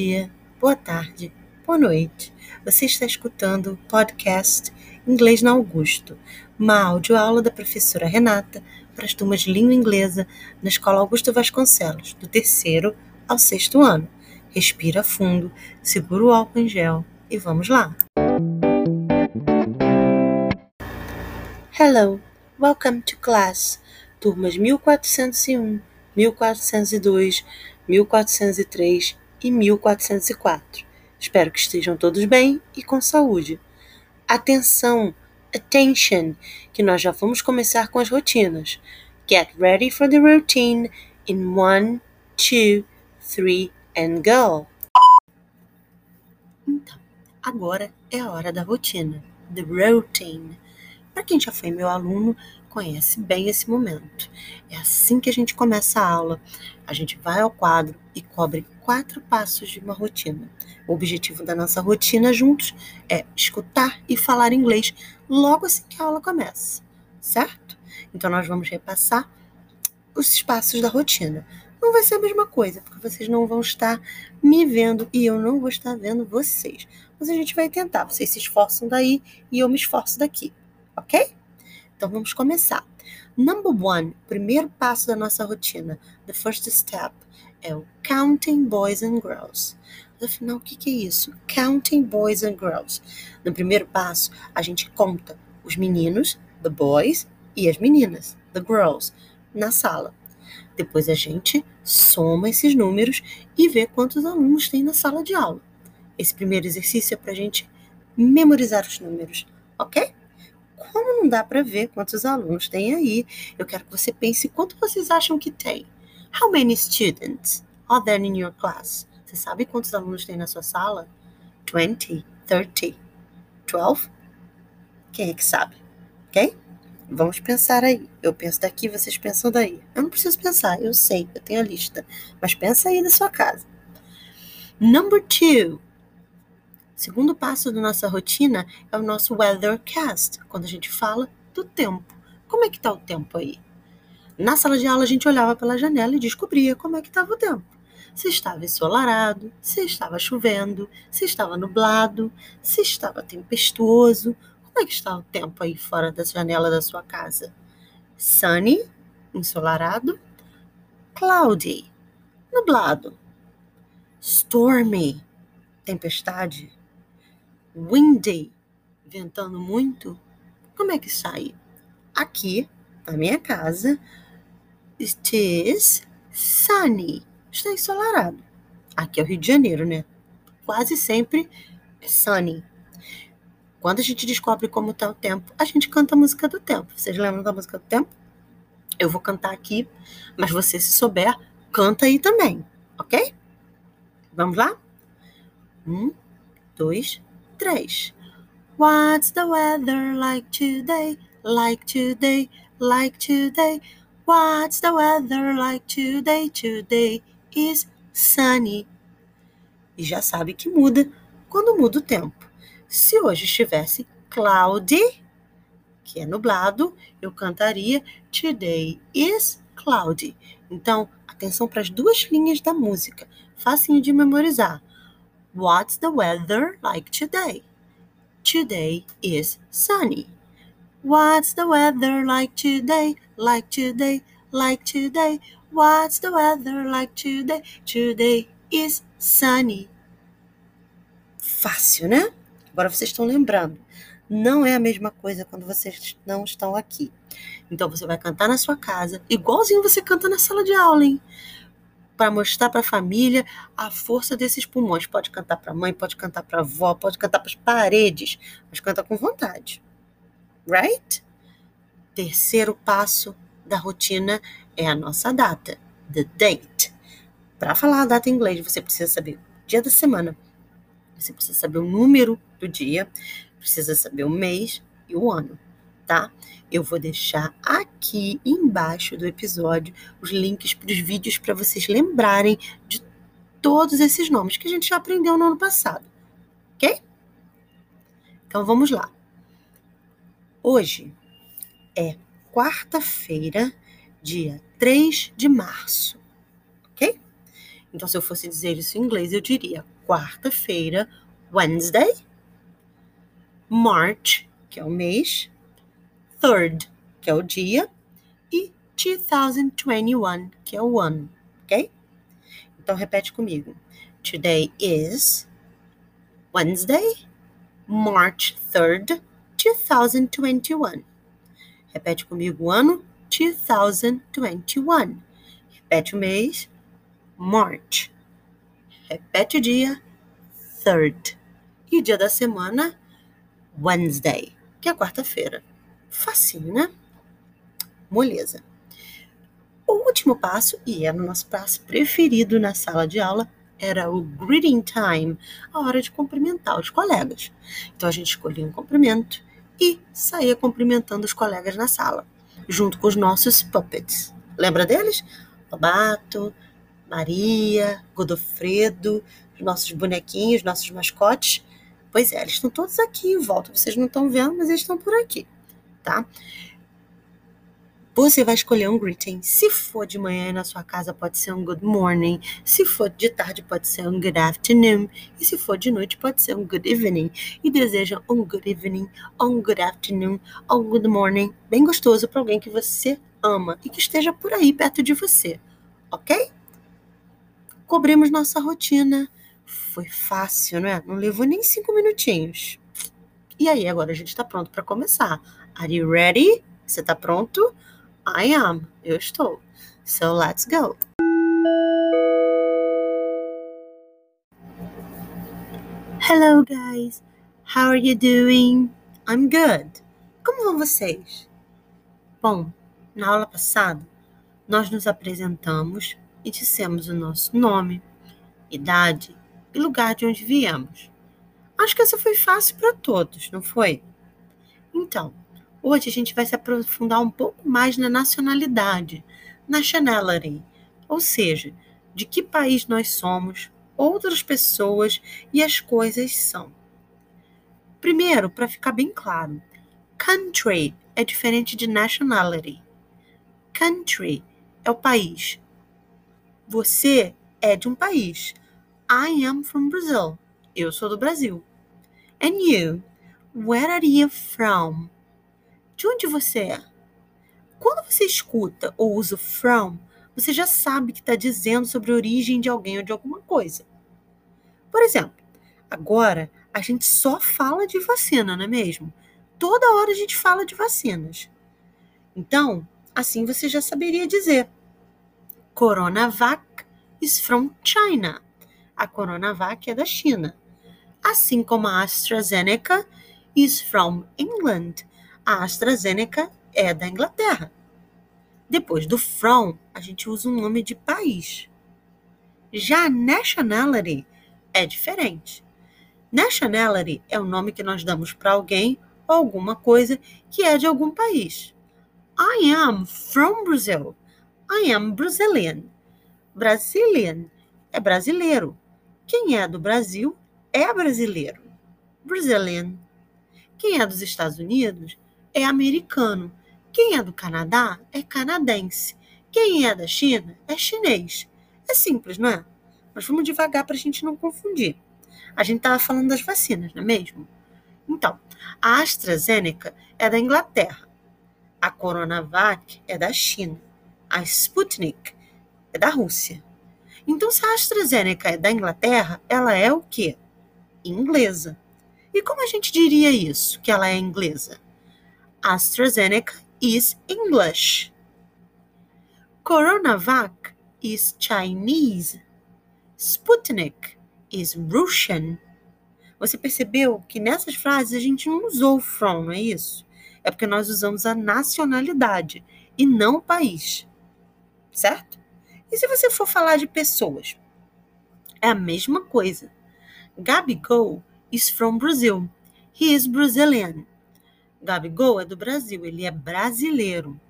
Dia, boa tarde, boa noite. Você está escutando o podcast Inglês na Augusto, uma audioaula da professora Renata para as turmas de língua inglesa na Escola Augusto Vasconcelos, do terceiro ao sexto ano. Respira fundo, segura o álcool em gel e vamos lá. Hello, welcome to class. Turmas 1401, 1402, 1403 e 1404. Espero que estejam todos bem e com saúde. Atenção, attention, que nós já vamos começar com as rotinas. Get ready for the routine in one, two, three and go. Então, agora é a hora da rotina, the routine. Para quem já foi meu aluno, conhece bem esse momento. É assim que a gente começa a aula. A gente vai ao quadro e cobre quatro passos de uma rotina. O objetivo da nossa rotina juntos é escutar e falar inglês logo assim que a aula começa, certo? Então nós vamos repassar os passos da rotina. Não vai ser a mesma coisa, porque vocês não vão estar me vendo e eu não vou estar vendo vocês. Mas a gente vai tentar. Vocês se esforçam daí e eu me esforço daqui, ok? Então vamos começar. Number one, primeiro passo da nossa rotina, the first step, é o counting boys and girls. Afinal, o que, que é isso? Counting boys and girls. No primeiro passo, a gente conta os meninos, the boys, e as meninas, the girls, na sala. Depois a gente soma esses números e vê quantos alunos tem na sala de aula. Esse primeiro exercício é para a gente memorizar os números, ok? Como não dá para ver quantos alunos tem aí, eu quero que você pense quanto vocês acham que tem. How many students are there in your class? Você sabe quantos alunos tem na sua sala? 20, 30, 12? Quem é que sabe? Ok? Vamos pensar aí. Eu penso daqui, vocês pensam daí. Eu não preciso pensar, eu sei, eu tenho a lista. Mas pensa aí na sua casa. Number two. Segundo passo da nossa rotina é o nosso weathercast, quando a gente fala do tempo. Como é que está o tempo aí? Na sala de aula a gente olhava pela janela e descobria como é que estava o tempo. Se estava ensolarado, se estava chovendo, se estava nublado, se estava tempestuoso. Como é que está o tempo aí fora da janela da sua casa? Sunny, ensolarado, cloudy, nublado, stormy, tempestade, windy, ventando muito, como é que sai? Aqui, na minha casa, it is sunny, está ensolarado. Aqui é o Rio de Janeiro, né? Quase sempre é sunny. Quando a gente descobre como está o tempo, a gente canta a música do tempo. Vocês lembram da música do tempo? Eu vou cantar aqui, mas você, se souber, canta aí também, ok? Vamos lá? Um, dois, três. What's the weather like today? Like today, like today. What's the weather like today? Today is sunny. E já sabe que muda quando muda o tempo. Se hoje estivesse cloudy, que é nublado, eu cantaria Today is cloudy. Então, atenção para as duas linhas da música, facinho de memorizar. What's the weather like today? Today is sunny. What's the weather like today? Like today, like today. What's the weather like today? Today is sunny. Fácil, né? Agora vocês estão lembrando. Não é a mesma coisa quando vocês não estão aqui. Então você vai cantar na sua casa, igualzinho você canta na sala de aula, hein? Para mostrar para a família a força desses pulmões. Pode cantar para a mãe, pode cantar para a avó, pode cantar para as paredes, mas canta com vontade. Right? Terceiro passo da rotina é a nossa data, the date. Para falar a data em inglês, você precisa saber o dia da semana, você precisa saber o número do dia, precisa saber o mês e o ano tá? Eu vou deixar aqui embaixo do episódio os links para os vídeos para vocês lembrarem de todos esses nomes que a gente já aprendeu no ano passado, ok? Então vamos lá. Hoje é quarta-feira, dia 3 de março, ok? Então, se eu fosse dizer isso em inglês, eu diria quarta-feira, Wednesday, March, que é o mês, third, que é o dia, e 2021, que é o ano, ok? Então, repete comigo. Today is Wednesday, March 3rd, 2021. Repete comigo o ano 2021. Repete o mês March. Repete o dia 3rd. E o dia da semana Wednesday, que é quarta-feira. Facinho, né? Moleza. O último passo, e é o nosso passo preferido na sala de aula, era o greeting time, a hora de cumprimentar os colegas. Então a gente escolhia um cumprimento e saía cumprimentando os colegas na sala, junto com os nossos puppets. Lembra deles? Lobato, Maria, Godofredo, os nossos bonequinhos, nossos mascotes. Pois é, eles estão todos aqui em volta. Vocês não estão vendo, mas eles estão por aqui, tá? Você vai escolher um greeting. Se for de manhã na sua casa, pode ser um good morning. Se for de tarde, pode ser um good afternoon. E se for de noite, pode ser um good evening. E deseja um good evening, um good afternoon, um good morning, bem gostoso para alguém que você ama e que esteja por aí perto de você. Ok? Cobrimos nossa rotina. Foi fácil, não é? Não levou nem cinco minutinhos. E aí, agora a gente está pronto para começar. Are you ready? Você está pronto? I am. Eu estou. So let's go. Hello, guys. How are you doing? I'm good. Como vão vocês? Bom, na aula passada, nós nos apresentamos e dissemos o nosso nome, idade e lugar de onde viemos. Acho que essa foi fácil para todos, não foi? Então, Hoje a gente vai se aprofundar um pouco mais na nacionalidade, nationality, ou seja, de que país nós somos, outras pessoas e as coisas são. Primeiro, para ficar bem claro, country é diferente de nationality. Country é o país. Você é de um país. I am from Brazil. Eu sou do Brasil. And you? Where are you from? De onde você é? Quando você escuta ou usa from, você já sabe que está dizendo sobre a origem de alguém ou de alguma coisa. Por exemplo, agora a gente só fala de vacina, não é mesmo? Toda hora a gente fala de vacinas. Então, assim você já saberia dizer: Coronavac is from China. A Coronavac é da China. Assim como a AstraZeneca is from England. A AstraZeneca é da Inglaterra. Depois do from, a gente usa um nome de país. Já nationality é diferente. Nationality é o nome que nós damos para alguém ou alguma coisa que é de algum país. I am from Brazil. I am Brazilian. Brazilian é brasileiro. Quem é do Brasil é brasileiro. Brazilian. Quem é dos Estados Unidos é americano. Quem é do Canadá é canadense. Quem é da China é chinês. É simples, não é? Mas vamos devagar para a gente não confundir. A gente estava falando das vacinas, não é mesmo? Então, a AstraZeneca é da Inglaterra. A Coronavac é da China. A Sputnik é da Rússia. Então, se a AstraZeneca é da Inglaterra, ela é o quê? Inglesa. E como a gente diria isso, que ela é inglesa? AstraZeneca is English. Coronavac is Chinese. Sputnik is Russian. Você percebeu que nessas frases a gente não usou from, não é isso? É porque nós usamos a nacionalidade e não o país. Certo? E se você for falar de pessoas? É a mesma coisa. Gabigol is from Brazil. He is Brazilian. Gabigol é do Brasil, ele é brasileiro.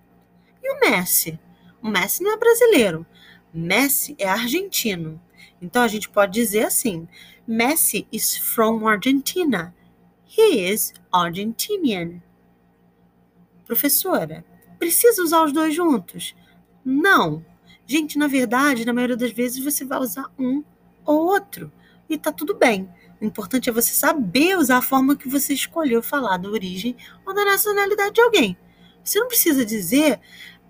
E o Messi? O Messi não é brasileiro. Messi é argentino. Então a gente pode dizer assim: Messi is from Argentina. He is Argentinian. Professora, precisa usar os dois juntos? Não. Gente, na verdade, na maioria das vezes você vai usar um ou outro e tá tudo bem. O importante é você saber usar a forma que você escolheu falar da origem ou da nacionalidade de alguém. Você não precisa dizer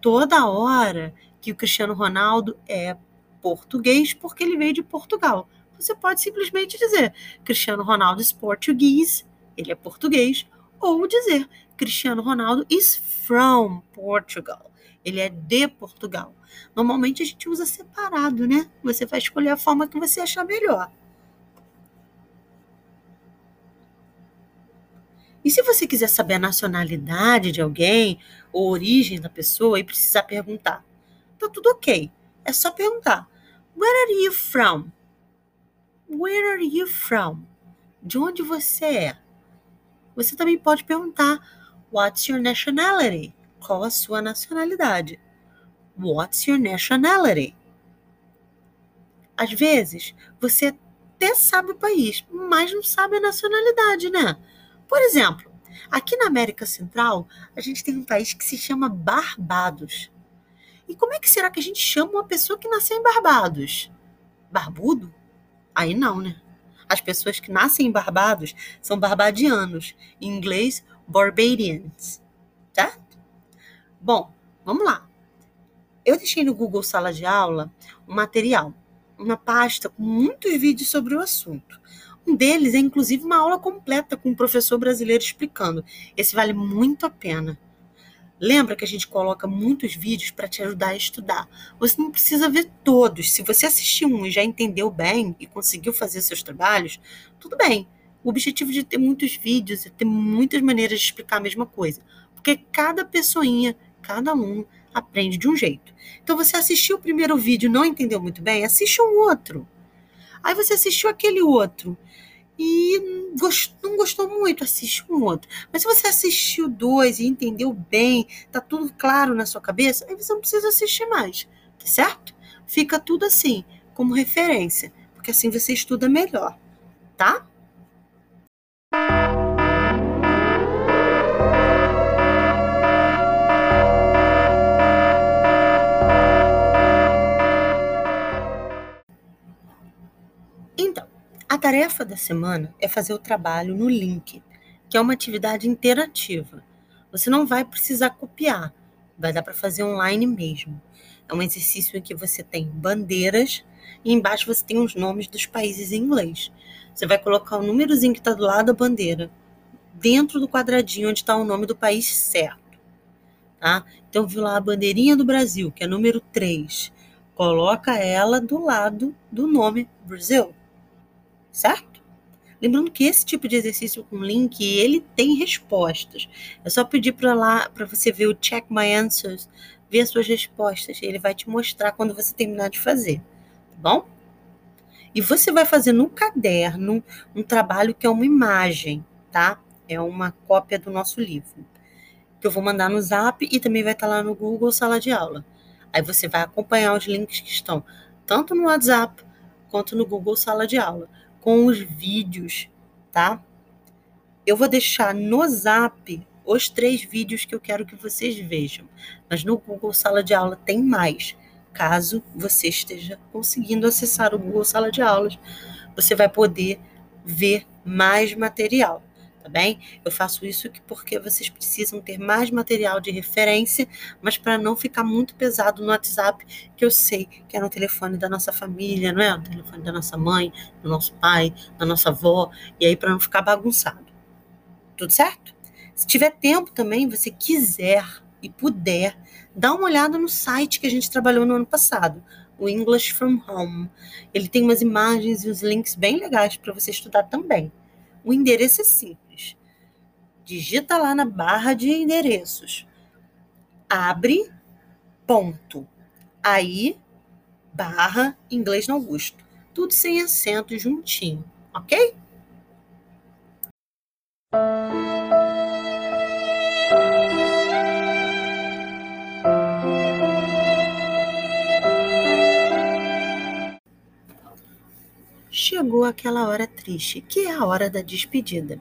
toda hora que o Cristiano Ronaldo é português porque ele veio de Portugal. Você pode simplesmente dizer Cristiano Ronaldo is português, ele é português, ou dizer Cristiano Ronaldo is from Portugal, ele é de Portugal. Normalmente a gente usa separado, né? Você vai escolher a forma que você achar melhor. E se você quiser saber a nacionalidade de alguém, ou a origem da pessoa, e precisar perguntar, tá tudo ok. É só perguntar: Where are you from? Where are you from? De onde você é? Você também pode perguntar: What's your nationality? Qual a sua nacionalidade? What's your nationality? Às vezes, você até sabe o país, mas não sabe a nacionalidade, né? Por exemplo, aqui na América Central, a gente tem um país que se chama Barbados. E como é que será que a gente chama uma pessoa que nasceu em Barbados? Barbudo? Aí não, né? As pessoas que nascem em Barbados são barbadianos, em inglês, Barbadians, certo? Bom, vamos lá. Eu deixei no Google Sala de Aula um material, uma pasta com muitos vídeos sobre o assunto. Um deles é inclusive uma aula completa com um professor brasileiro explicando. Esse vale muito a pena. Lembra que a gente coloca muitos vídeos para te ajudar a estudar. Você não precisa ver todos. Se você assistiu um e já entendeu bem e conseguiu fazer seus trabalhos, tudo bem. O objetivo de ter muitos vídeos é ter muitas maneiras de explicar a mesma coisa. Porque cada pessoinha, cada aluno aprende de um jeito. Então você assistiu o primeiro vídeo não entendeu muito bem, assiste um outro. Aí você assistiu aquele outro e não gostou muito, assiste um outro. Mas se você assistiu dois e entendeu bem, tá tudo claro na sua cabeça, aí você não precisa assistir mais, tá certo? Fica tudo assim, como referência, porque assim você estuda melhor, tá? A tarefa da semana é fazer o trabalho no link, que é uma atividade interativa. Você não vai precisar copiar, vai dar para fazer online mesmo. É um exercício em que você tem bandeiras e embaixo você tem os nomes dos países em inglês. Você vai colocar o númerozinho que está do lado da bandeira dentro do quadradinho onde está o nome do país certo. Tá? Então, viu lá a bandeirinha do Brasil, que é número 3. Coloca ela do lado do nome Brasil certo? Lembrando que esse tipo de exercício com link, ele tem respostas. É só pedir para lá para você ver o check my answers, ver as suas respostas. Ele vai te mostrar quando você terminar de fazer, tá bom? E você vai fazer no caderno um trabalho que é uma imagem, tá? É uma cópia do nosso livro. Que eu vou mandar no Zap e também vai estar lá no Google Sala de Aula. Aí você vai acompanhar os links que estão tanto no WhatsApp quanto no Google Sala de Aula com os vídeos, tá? Eu vou deixar no Zap os três vídeos que eu quero que vocês vejam, mas no Google Sala de Aula tem mais. Caso você esteja conseguindo acessar o Google Sala de Aulas, você vai poder ver mais material tá bem? Eu faço isso porque vocês precisam ter mais material de referência, mas para não ficar muito pesado no WhatsApp, que eu sei que é no telefone da nossa família, não é? No telefone da nossa mãe, do nosso pai, da nossa avó, e aí para não ficar bagunçado. Tudo certo? Se tiver tempo também, você quiser e puder, dá uma olhada no site que a gente trabalhou no ano passado, o English from Home. Ele tem umas imagens e uns links bem legais para você estudar também. O endereço é simples. Digita lá na barra de endereços. Abre ponto. Aí barra inglês no Augusto. Tudo sem acento juntinho, ok? chegou aquela hora triste, que é a hora da despedida.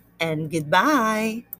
and goodbye.